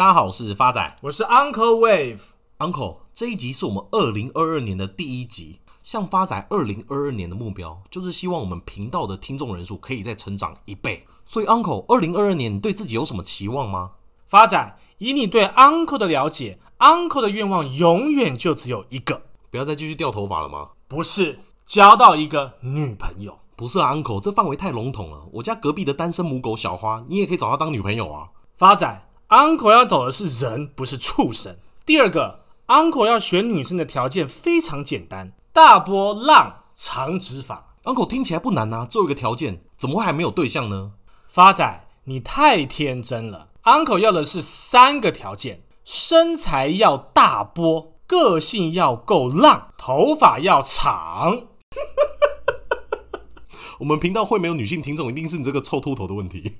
大家好，我是发仔，我是 Uncle Wave。Uncle，这一集是我们二零二二年的第一集。像发仔二零二二年的目标，就是希望我们频道的听众人数可以再成长一倍。所以，Uncle，二零二二年你对自己有什么期望吗？发仔，以你对 Uncle 的了解，Uncle 的愿望永远就只有一个，不要再继续掉头发了吗？不是，交到一个女朋友。不是啊，Uncle，这范围太笼统了。我家隔壁的单身母狗小花，你也可以找她当女朋友啊。发仔。Uncle 要走的是人，不是畜生。第二个，Uncle 要选女生的条件非常简单：大波浪、长直发。Uncle 听起来不难啊，只有一个条件，怎么会还没有对象呢？发仔，你太天真了。Uncle 要的是三个条件：身材要大波，个性要够浪，头发要长。我们频道会没有女性听众，一定是你这个臭秃头的问题。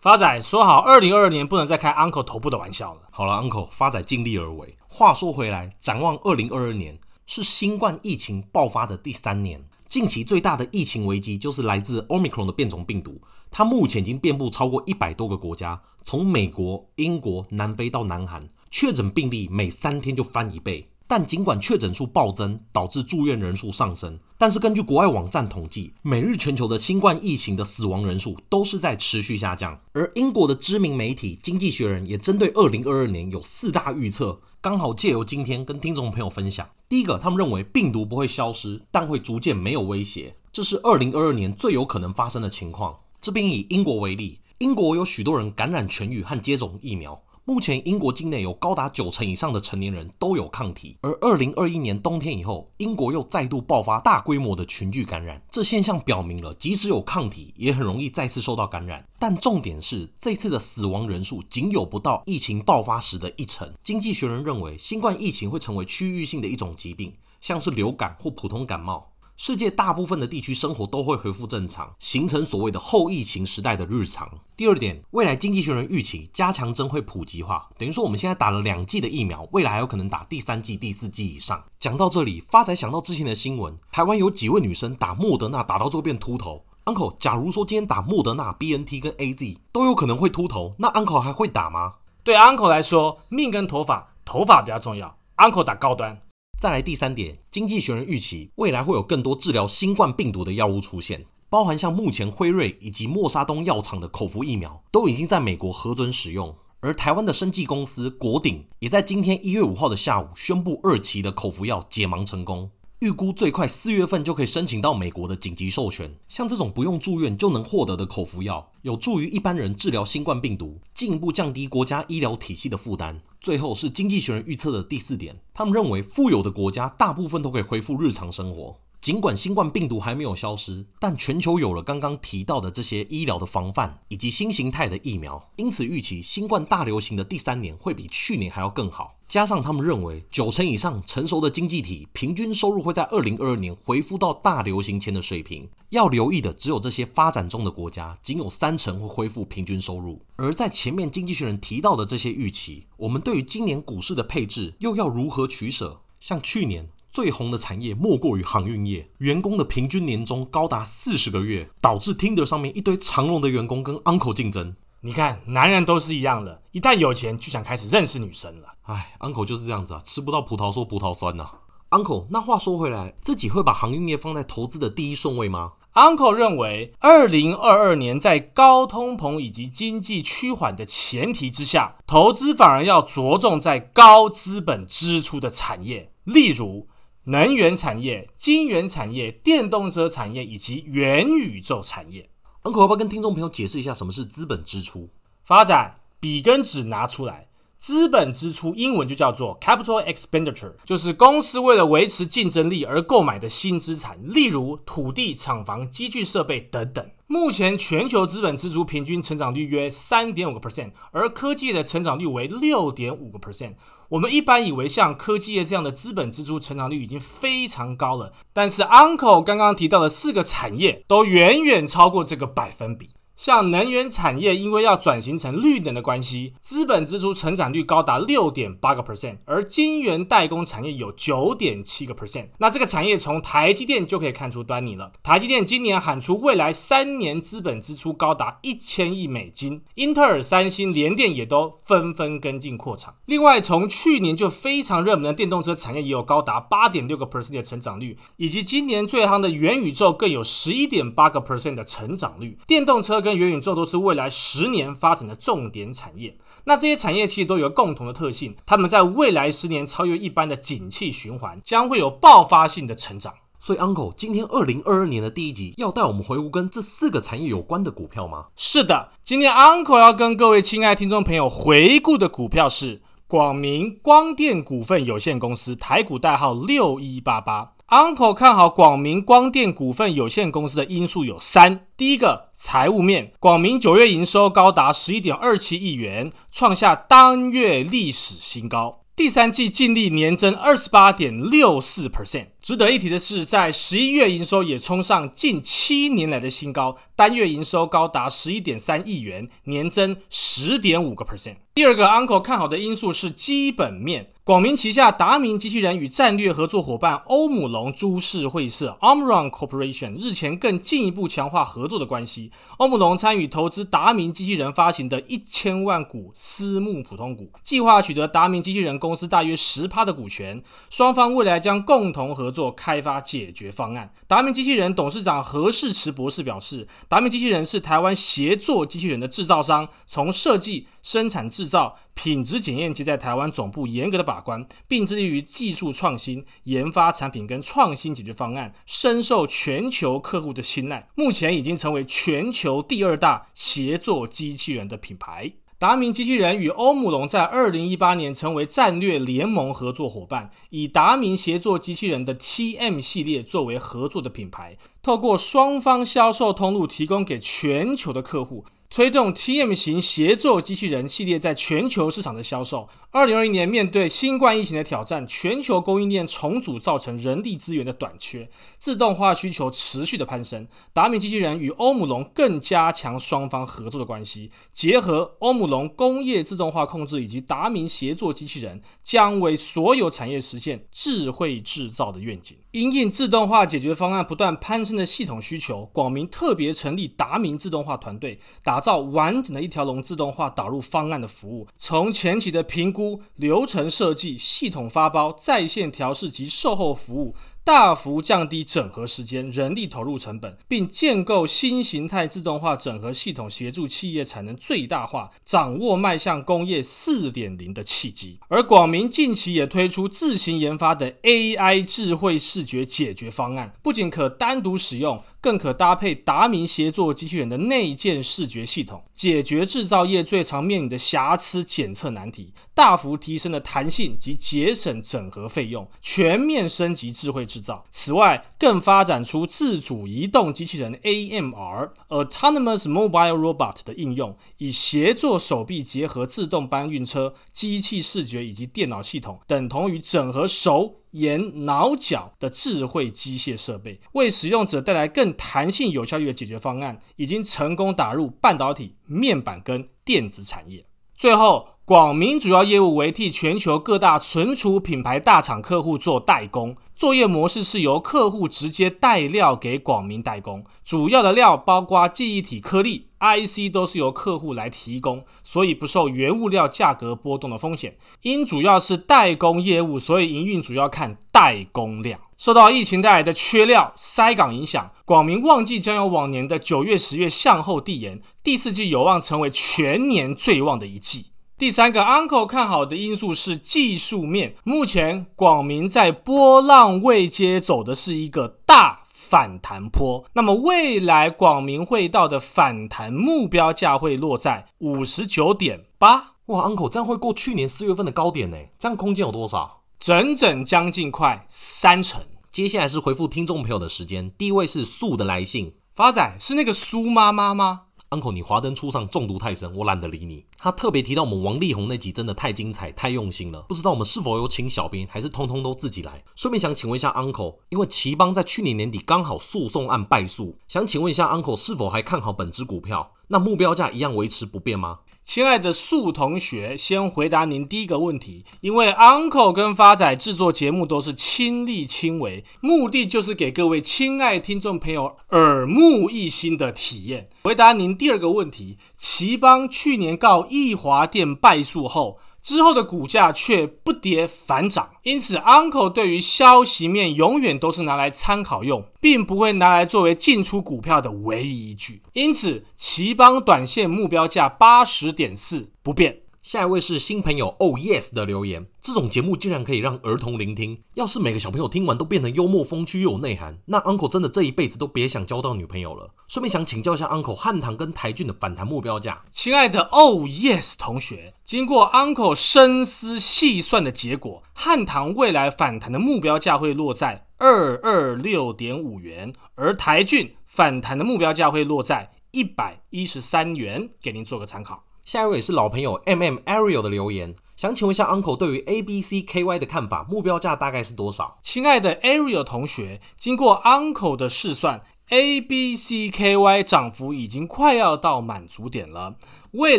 发仔说好，二零二二年不能再开 Uncle 头部的玩笑了。好了，Uncle，发仔尽力而为。话说回来，展望二零二二年，是新冠疫情爆发的第三年。近期最大的疫情危机就是来自 Omicron 的变种病毒，它目前已经遍布超过一百多个国家，从美国、英国、南非到南韩，确诊病例每三天就翻一倍。但尽管确诊数暴增，导致住院人数上升，但是根据国外网站统计，每日全球的新冠疫情的死亡人数都是在持续下降。而英国的知名媒体《经济学人》也针对二零二二年有四大预测，刚好借由今天跟听众朋友分享。第一个，他们认为病毒不会消失，但会逐渐没有威胁，这是二零二二年最有可能发生的情况。这边以英国为例，英国有许多人感染痊愈和接种疫苗。目前，英国境内有高达九成以上的成年人都有抗体，而二零二一年冬天以后，英国又再度爆发大规模的群聚感染。这现象表明了，即使有抗体，也很容易再次受到感染。但重点是，这次的死亡人数仅有不到疫情爆发时的一成。经济学人认为，新冠疫情会成为区域性的一种疾病，像是流感或普通感冒。世界大部分的地区生活都会恢复正常，形成所谓的后疫情时代的日常。第二点，未来经济学人预期加强针会普及化，等于说我们现在打了两剂的疫苗，未来还有可能打第三剂、第四剂以上。讲到这里，发仔想到之前的新闻，台湾有几位女生打莫德纳打到最后变秃头。Uncle，假如说今天打莫德纳、BNT 跟 AZ 都有可能会秃头，那 Uncle 还会打吗？对 Uncle 来说，命跟头发，头发比较重要。Uncle 打高端。再来第三点，经济学人预期未来会有更多治疗新冠病毒的药物出现，包含像目前辉瑞以及莫沙东药厂的口服疫苗都已经在美国核准使用，而台湾的生技公司国鼎也在今天一月五号的下午宣布二期的口服药解盲成功。预估最快四月份就可以申请到美国的紧急授权。像这种不用住院就能获得的口服药，有助于一般人治疗新冠病毒，进一步降低国家医疗体系的负担。最后是经济学人预测的第四点，他们认为富有的国家大部分都可以恢复日常生活。尽管新冠病毒还没有消失，但全球有了刚刚提到的这些医疗的防范以及新形态的疫苗，因此预期新冠大流行的第三年会比去年还要更好。加上他们认为九成以上成熟的经济体平均收入会在二零二二年恢复到大流行前的水平。要留意的只有这些发展中的国家，仅有三成会恢复平均收入。而在前面经济学人提到的这些预期，我们对于今年股市的配置又要如何取舍？像去年。最红的产业莫过于航运业，员工的平均年终高达四十个月，导致 Tinder 上面一堆长荣的员工跟 Uncle 竞争。你看，男人都是一样的，一旦有钱就想开始认识女生了。唉，Uncle 就是这样子啊，吃不到葡萄说葡萄酸呐、啊。Uncle，那话说回来，自己会把航运业放在投资的第一顺位吗？Uncle 认为，二零二二年在高通膨以及经济趋缓的前提之下，投资反而要着重在高资本支出的产业，例如。能源产业、晶圆产业、电动车产业以及元宇宙产业，Uncle 要不要跟听众朋友解释一下什么是资本支出？发展笔跟纸拿出来，资本支出英文就叫做 capital expenditure，就是公司为了维持竞争力而购买的新资产，例如土地、厂房、机具设备等等。目前全球资本支出平均成长率约三点五个 percent，而科技业的成长率为六点五个 percent。我们一般以为像科技业这样的资本支出成长率已经非常高了，但是 Uncle 刚刚提到的四个产业都远远超过这个百分比。像能源产业，因为要转型成绿能的关系，资本支出成长率高达六点八个 percent，而晶圆代工产业有九点七个 percent。那这个产业从台积电就可以看出端倪了。台积电今年喊出未来三年资本支出高达一千亿美金，英特尔、三星、联电也都纷纷跟进扩厂。另外，从去年就非常热门的电动车产业也有高达八点六个 percent 的成长率，以及今年最夯的元宇宙更有十一点八个 percent 的成长率。电动车跟元宇宙都是未来十年发展的重点产业。那这些产业其实都有共同的特性，他们在未来十年超越一般的景气循环，将会有爆发性的成长。所以，Uncle，今天二零二二年的第一集要带我们回顾跟这四个产业有关的股票吗？是的，今天 Uncle 要跟各位亲爱听众朋友回顾的股票是广明光电股份有限公司，台股代号六一八八。Uncle 看好广明光电股份有限公司的因素有三：第一个，财务面，广明九月营收高达十一点二七亿元，创下当月历史新高；第三季净利年增二十八点六四 percent。值得一提的是，在十一月营收也冲上近七年来的新高，单月营收高达十一点三亿元，年增十点五个 percent。第二个 Uncle 看好的因素是基本面。广明旗下达明机器人与战略合作伙伴欧姆龙株式会社 Omron Corporation 日前更进一步强化合作的关系。欧姆龙参与投资达明机器人发行的一千万股私募普通股，计划取得达明机器人公司大约十趴的股权。双方未来将共同合作开发解决方案。达明机器人董事长何世慈博士表示，达明机器人是台湾协作机器人的制造商，从设计、生产、制造。品质检验及在台湾总部严格的把关，并致力于技术创新、研发产品跟创新解决方案，深受全球客户的青睐。目前已经成为全球第二大协作机器人的品牌。达明机器人与欧姆龙在二零一八年成为战略联盟合作伙伴，以达明协作机器人的 TM 系列作为合作的品牌，透过双方销售通路提供给全球的客户。推动 TM 型协作机器人系列在全球市场的销售。二零二一年，面对新冠疫情的挑战，全球供应链重组造成人力资源的短缺，自动化需求持续的攀升。达明机器人与欧姆龙更加强双方合作的关系，结合欧姆龙工业自动化控制以及达明协作机器人，将为所有产业实现智慧制造的愿景。因应自动化解决方案不断攀升的系统需求，广明特别成立达明自动化团队，打造完整的一条龙自动化导入方案的服务，从前期的评估、流程设计、系统发包、在线调试及售后服务。大幅降低整合时间、人力投入成本，并建构新形态自动化整合系统，协助企业产能最大化，掌握迈向工业四点零的契机。而广明近期也推出自行研发的 AI 智慧视觉解决方案，不仅可单独使用。更可搭配达明协作机器人的内建视觉系统，解决制造业最常面临的瑕疵检测难题，大幅提升了弹性及节省整合费用，全面升级智慧制制造。此外，更发展出自主移动机器人 AMR（Autonomous Mobile Robot） 的应用，以协作手臂结合自动搬运车、机器视觉以及电脑系统，等同于整合手。眼脑脚的智慧机械设备，为使用者带来更弹性、有效率的解决方案，已经成功打入半导体、面板跟电子产业。最后，广明主要业务为替全球各大存储品牌大厂客户做代工，作业模式是由客户直接带料给广明代工，主要的料包括记忆体颗粒。IC 都是由客户来提供，所以不受原物料价格波动的风险。因主要是代工业务，所以营运主要看代工量。受到疫情带来的缺料塞港影响，广明旺季将由往年的九月、十月向后递延，第四季有望成为全年最旺的一季。第三个 Uncle 看好的因素是技术面，目前广明在波浪位阶走的是一个大。反弹坡，那么未来广明会到的反弹目标价会落在五十九点八。哇，Uncle 这样会过去年四月份的高点呢？这样空间有多少？整整将近快三成。接下来是回复听众朋友的时间，第一位是素的来信，发仔是那个苏妈妈吗？，Uncle，你华灯初上，中毒太深，我懒得理你。他特别提到我们王力宏那集真的太精彩，太用心了，不知道我们是否有请小编，还是通通都自己来？顺便想请问一下 Uncle，因为奇邦在去年年底刚好诉讼案败诉，想请问一下 Uncle 是否还看好本支股票？那目标价一样维持不变吗？亲爱的素同学，先回答您第一个问题。因为 Uncle 跟发仔制作节目都是亲力亲为，目的就是给各位亲爱听众朋友耳目一新的体验。回答您第二个问题，奇邦去年告义华电败诉后，之后的股价却不跌反涨，因此 Uncle 对于消息面永远都是拿来参考用，并不会拿来作为进出股票的唯一依据。因此，奇邦短线目标价八十点四不变。下一位是新朋友哦 yes 的留言，这种节目竟然可以让儿童聆听。要是每个小朋友听完都变成幽默风趣又有内涵，那 Uncle 真的这一辈子都别想交到女朋友了。顺便想请教一下 Uncle，汉唐跟台俊的反弹目标价。亲爱的哦 yes 同学，经过 Uncle 深思细算的结果，汉唐未来反弹的目标价会落在二二六点五元，而台俊反弹的目标价会落在一百一十三元，给您做个参考。下一位是老朋友 M M Ariel 的留言，想请问一下 Uncle 对于 A B C K Y 的看法，目标价大概是多少？亲爱的 Ariel 同学，经过 Uncle 的试算，A B C K Y 涨幅已经快要到满足点了，未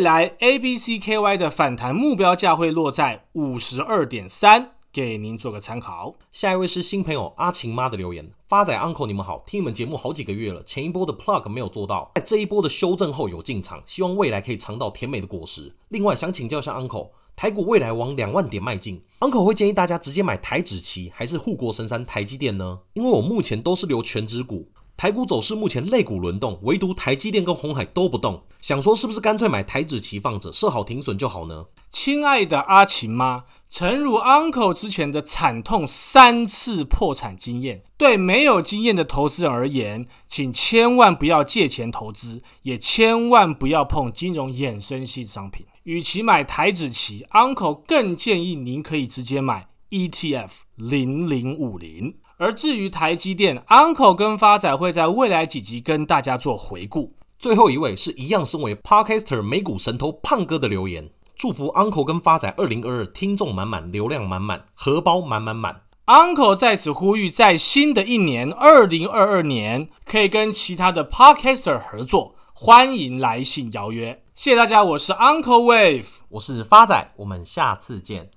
来 A B C K Y 的反弹目标价会落在五十二点三。给您做个参考。下一位是新朋友阿晴妈的留言：发仔 uncle 你们好，听你们节目好几个月了，前一波的 plug 没有做到，在这一波的修正后有进场，希望未来可以尝到甜美的果实。另外想请教一下 uncle，台股未来往两万点迈进，uncle 会建议大家直接买台指期还是护国神山台积电呢？因为我目前都是留权值股。台股走势目前类股轮动，唯独台积电跟鸿海都不动，想说是不是干脆买台指期放着，设好停损就好呢？亲爱的阿琴妈，诚如 Uncle 之前的惨痛三次破产经验，对没有经验的投资人而言，请千万不要借钱投资，也千万不要碰金融衍生性商品。与其买台指期，Uncle 更建议您可以直接买 ETF 零零五零。而至于台积电，Uncle 跟发仔会在未来几集跟大家做回顾。最后一位是一样身为 Podcaster 美股神偷胖哥的留言，祝福 Uncle 跟发仔二零二二听众满满，流量满满，荷包满满满。Uncle 在此呼吁，在新的一年二零二二年，可以跟其他的 Podcaster 合作，欢迎来信邀约。谢谢大家，我是 Uncle Wave，我是发仔，我们下次见。